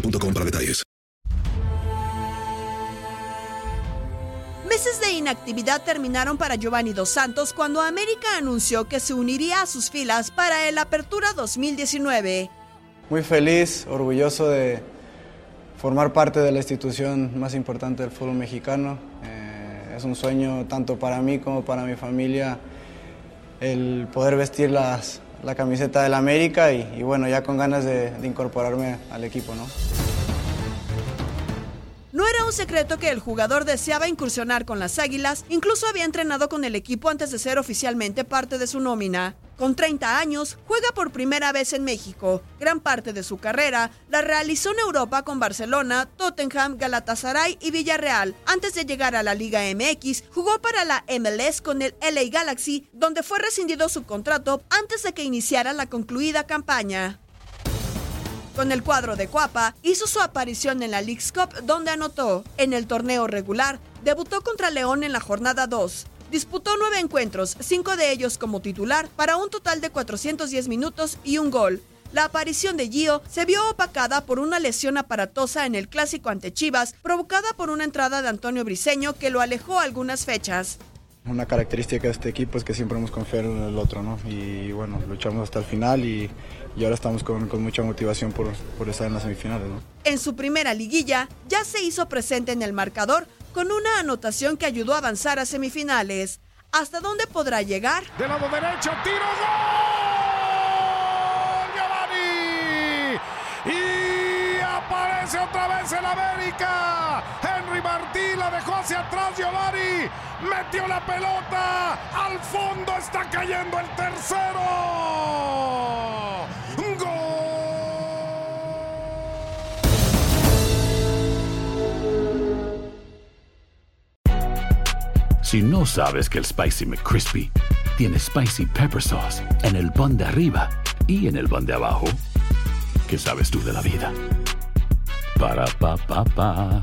boostmobile.com para detalles. Meses de inactividad terminaron para Giovanni Dos Santos cuando América anunció que se uniría a sus filas para el Apertura 2019. Muy feliz, orgulloso de formar parte de la institución más importante del fútbol mexicano. Eh, es un sueño tanto para mí como para mi familia el poder vestir las, la camiseta del América y, bueno, ya con ganas de, de incorporarme al equipo, ¿no? Un secreto que el jugador deseaba incursionar con las Águilas, incluso había entrenado con el equipo antes de ser oficialmente parte de su nómina. Con 30 años, juega por primera vez en México. Gran parte de su carrera la realizó en Europa con Barcelona, Tottenham, Galatasaray y Villarreal. Antes de llegar a la Liga MX, jugó para la MLS con el LA Galaxy, donde fue rescindido su contrato antes de que iniciara la concluida campaña. Con el cuadro de Cuapa, hizo su aparición en la League's Cup, donde anotó. En el torneo regular, debutó contra León en la jornada 2. Disputó nueve encuentros, cinco de ellos como titular, para un total de 410 minutos y un gol. La aparición de Gio se vio opacada por una lesión aparatosa en el clásico ante Chivas, provocada por una entrada de Antonio Briseño que lo alejó algunas fechas. Una característica de este equipo es que siempre hemos confiado en el otro, ¿no? Y bueno, luchamos hasta el final y, y ahora estamos con, con mucha motivación por, por, estar en las semifinales, ¿no? En su primera liguilla ya se hizo presente en el marcador con una anotación que ayudó a avanzar a semifinales. ¿Hasta dónde podrá llegar? De lado derecho, tiro, gol, Giovanni. Y aparece otra vez el América. Martí la dejó hacia atrás, Giovanni. Metió la pelota. Al fondo está cayendo el tercero. Si no sabes que el Spicy McCrispy tiene Spicy Pepper Sauce en el pan de arriba y en el pan de abajo, ¿qué sabes tú de la vida? Para, pa, pa, pa.